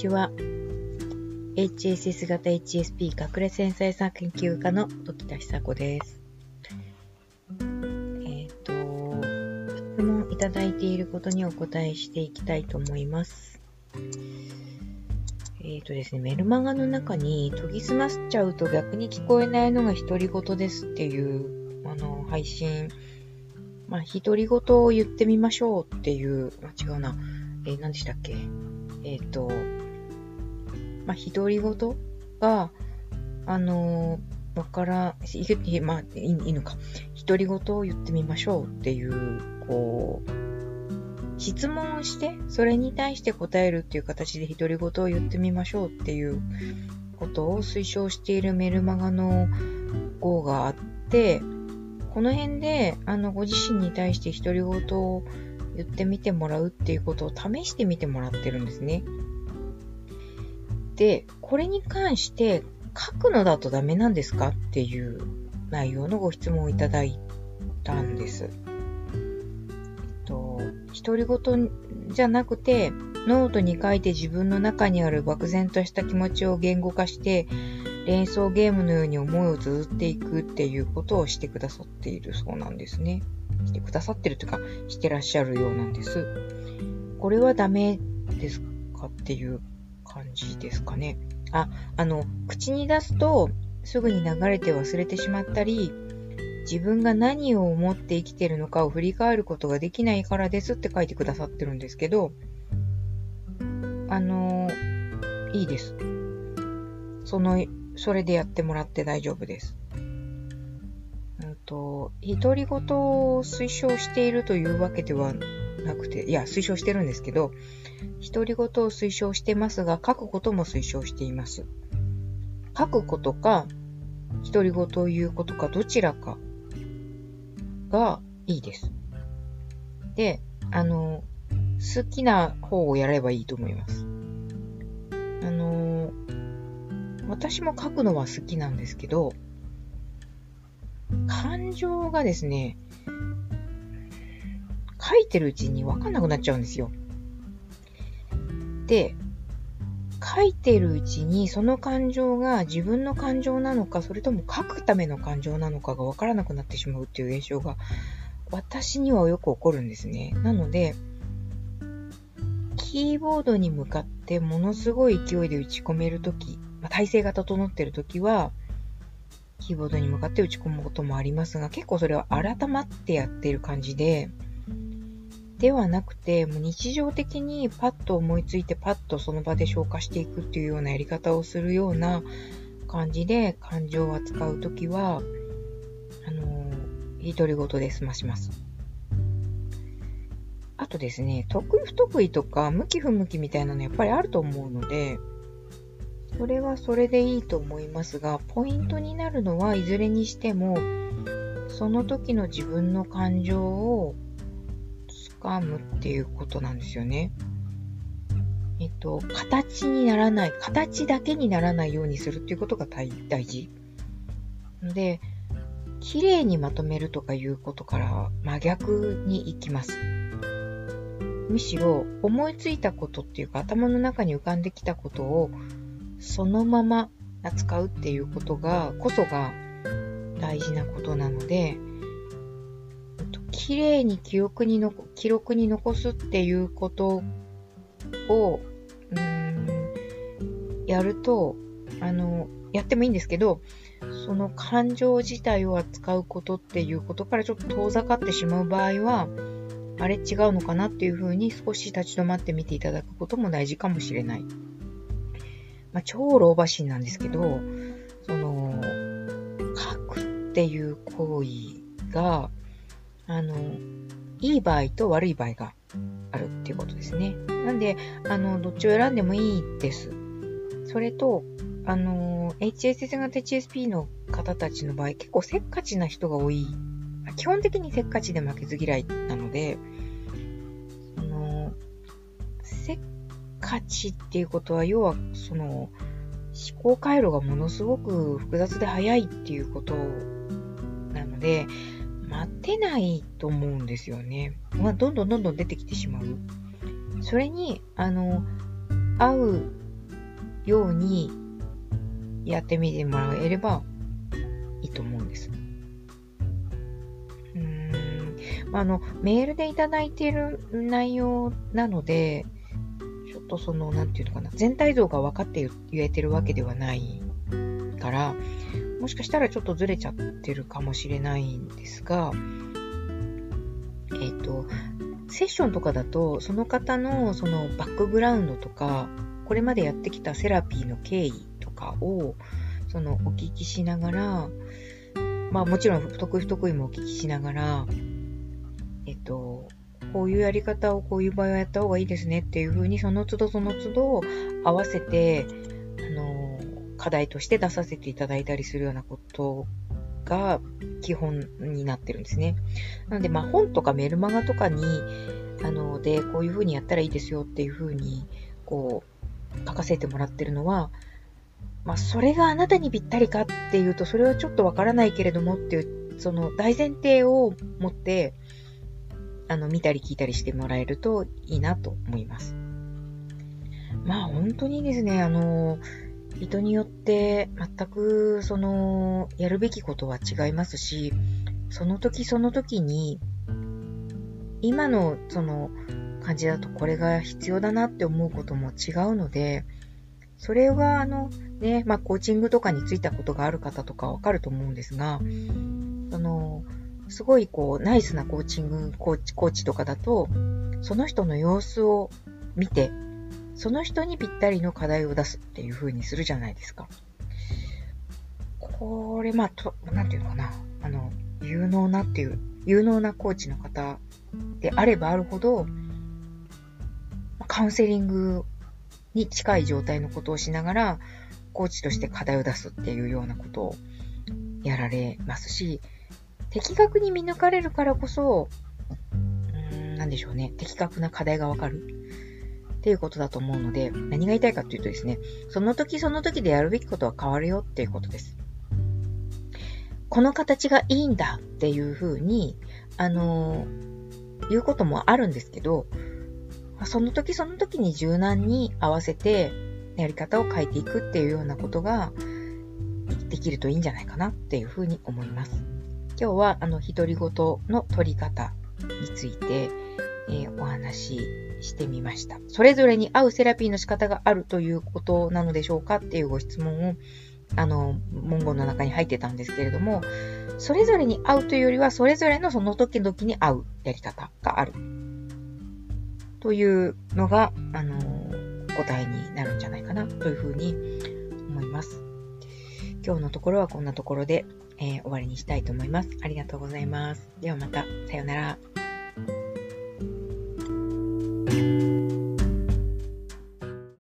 ちは。HSS 型 HSP 隠れ繊細さ研究家の時田久子です。えっ、ー、と、質問いただいていることにお答えしていきたいと思います。えっ、ー、とですね、メルマガの中に研ぎ澄ませちゃうと逆に聞こえないのが独り言ですっていう、あの、配信、まあ、独り言を言ってみましょうっていう、あ、違うな。えー、何でしたっけ？えっ、ー、と、まあ、独り言が、あのー、わからん、まあ、いいのか。独り言を言ってみましょうっていう、こう、質問をして、それに対して答えるっていう形で独り言を言ってみましょうっていうことを推奨しているメルマガの号があって、この辺で、あの、ご自身に対して独り言を言ってみてもらうっていうことを試してみてもらってるんですね。で、これに関して書くのだとダメなんですかっていう内容のご質問をいただいたんです。えっと、独り言じゃなくて、ノートに書いて自分の中にある漠然とした気持ちを言語化して、連想ゲームのように思いを綴っていくっていうことをしてくださっているそうなんですね。してくださってるというか、してらっしゃるようなんです。これはダメですかっていう感じですかね。あ、あの、口に出すとすぐに流れて忘れてしまったり、自分が何を思って生きてるのかを振り返ることができないからですって書いてくださってるんですけど、あの、いいです。その、それでやってもらって大丈夫です。うんと、独り言を推奨しているというわけではなくて、いや、推奨してるんですけど、独り言を推奨してますが、書くことも推奨しています。書くことか、独り言を言うことか、どちらかがいいです。で、あの、好きな方をやればいいと思います。あの、私も書くのは好きなんですけど、感情がですね、書いてるうちにわかんなくなっちゃうんですよ。で、書いてるうちにその感情が自分の感情なのか、それとも書くための感情なのかがわからなくなってしまうっていう現象が私にはよく起こるんですね。なので、キーボードに向かってものすごい勢いで打ち込めるとき、まあ、体勢が整ってるときは、キーボードに向かって打ち込むこともありますが、結構それは改まってやってる感じで、ではなくて、もう日常的にパッと思いついてパッとその場で消化していくっていうようなやり方をするような感じで感情を扱うときは、あのー、独り言で済まします。あとですね、得意不得意とか向き不向きみたいなのやっぱりあると思うので、それはそれでいいと思いますが、ポイントになるのはいずれにしても、その時の自分の感情をつかむっていうことなんですよね。えっと、形にならない、形だけにならないようにするっていうことが大事。で、綺麗にまとめるとかいうことから真逆に行きます。むしろ思いついたことっていうか頭の中に浮かんできたことをそのまま扱うっていうことが、こそが大事なことなので、綺麗に記憶にの記録に残すっていうことを、うん、やると、あの、やってもいいんですけど、その感情自体を扱うことっていうことからちょっと遠ざかってしまう場合は、あれ違うのかなっていうふうに少し立ち止まってみていただくことも大事かもしれない。まあ、超老婆心なんですけど、その、書くっていう行為が、あの、いい場合と悪い場合があるっていうことですね。なんで、あの、どっちを選んでもいいです。それと、あの、HSS 型 HSP の方たちの場合、結構せっかちな人が多い。基本的にせっかちで負けず嫌いなので、あの、せっ価値っていうことは、要は、その、思考回路がものすごく複雑で早いっていうことなので、待てないと思うんですよね。まあ、どんどんどんどん出てきてしまう。それに、あの、合うようにやってみてもらえればいいと思うんです。うーん。あの、メールでいただいている内容なので、ちょっとその、なんていうのかな、全体像が分かって言えてるわけではないから、もしかしたらちょっとずれちゃってるかもしれないんですが、えっ、ー、と、セッションとかだと、その方のそのバックグラウンドとか、これまでやってきたセラピーの経緯とかを、そのお聞きしながら、まあもちろん不得意不得意もお聞きしながら、えっと、こういうやり方をこういう場合はやった方がいいですねっていうふうに、その都度その都度合わせて、課題として出させていただいたりするようなことが基本になってるんですね。なので、まあ本とかメルマガとかに、あの、で、こういうふうにやったらいいですよっていうふうに、こう、書かせてもらってるのは、まあ、それがあなたにぴったりかっていうと、それはちょっとわからないけれどもっていう、その大前提を持って、あの、見たり聞いたりしてもらえるといいなと思います。まあ、本当にですね、あの、人によって全く、その、やるべきことは違いますし、その時その時に、今の、その、感じだとこれが必要だなって思うことも違うので、それは、あの、ね、まあ、コーチングとかについたことがある方とかわかると思うんですが、その、すごいこう、ナイスなコーチング、コーチ、コーチとかだと、その人の様子を見て、その人にぴったりの課題を出すっていう風にするじゃないですか。これ、まあ、と、なんていうのかな。あの、有能なっていう、有能なコーチの方であればあるほど、カウンセリングに近い状態のことをしながら、コーチとして課題を出すっていうようなことをやられますし、的確に見抜かれるからこそ、うーん、なんでしょうね、的確な課題がわかるっていうことだと思うので、何が言いたいかっていうとですね、その時その時でやるべきことは変わるよっていうことです。この形がいいんだっていうふうに、あのー、言うこともあるんですけど、その時その時に柔軟に合わせてやり方を変えていくっていうようなことができるといいんじゃないかなっていうふうに思います。今日はあの独り言の取り方について、えー、お話ししてみました。それぞれに合うセラピーの仕方があるということなのでしょうかっていうご質問をあの文言の中に入ってたんですけれども、それぞれに合うというよりはそれぞれのその時々に合うやり方があるというのが、あの、答えになるんじゃないかなというふうに思います。今日のところはこんなところで、えー、終わりにしたいと思います。ありがとうございます。ではまた、さようなら。thank you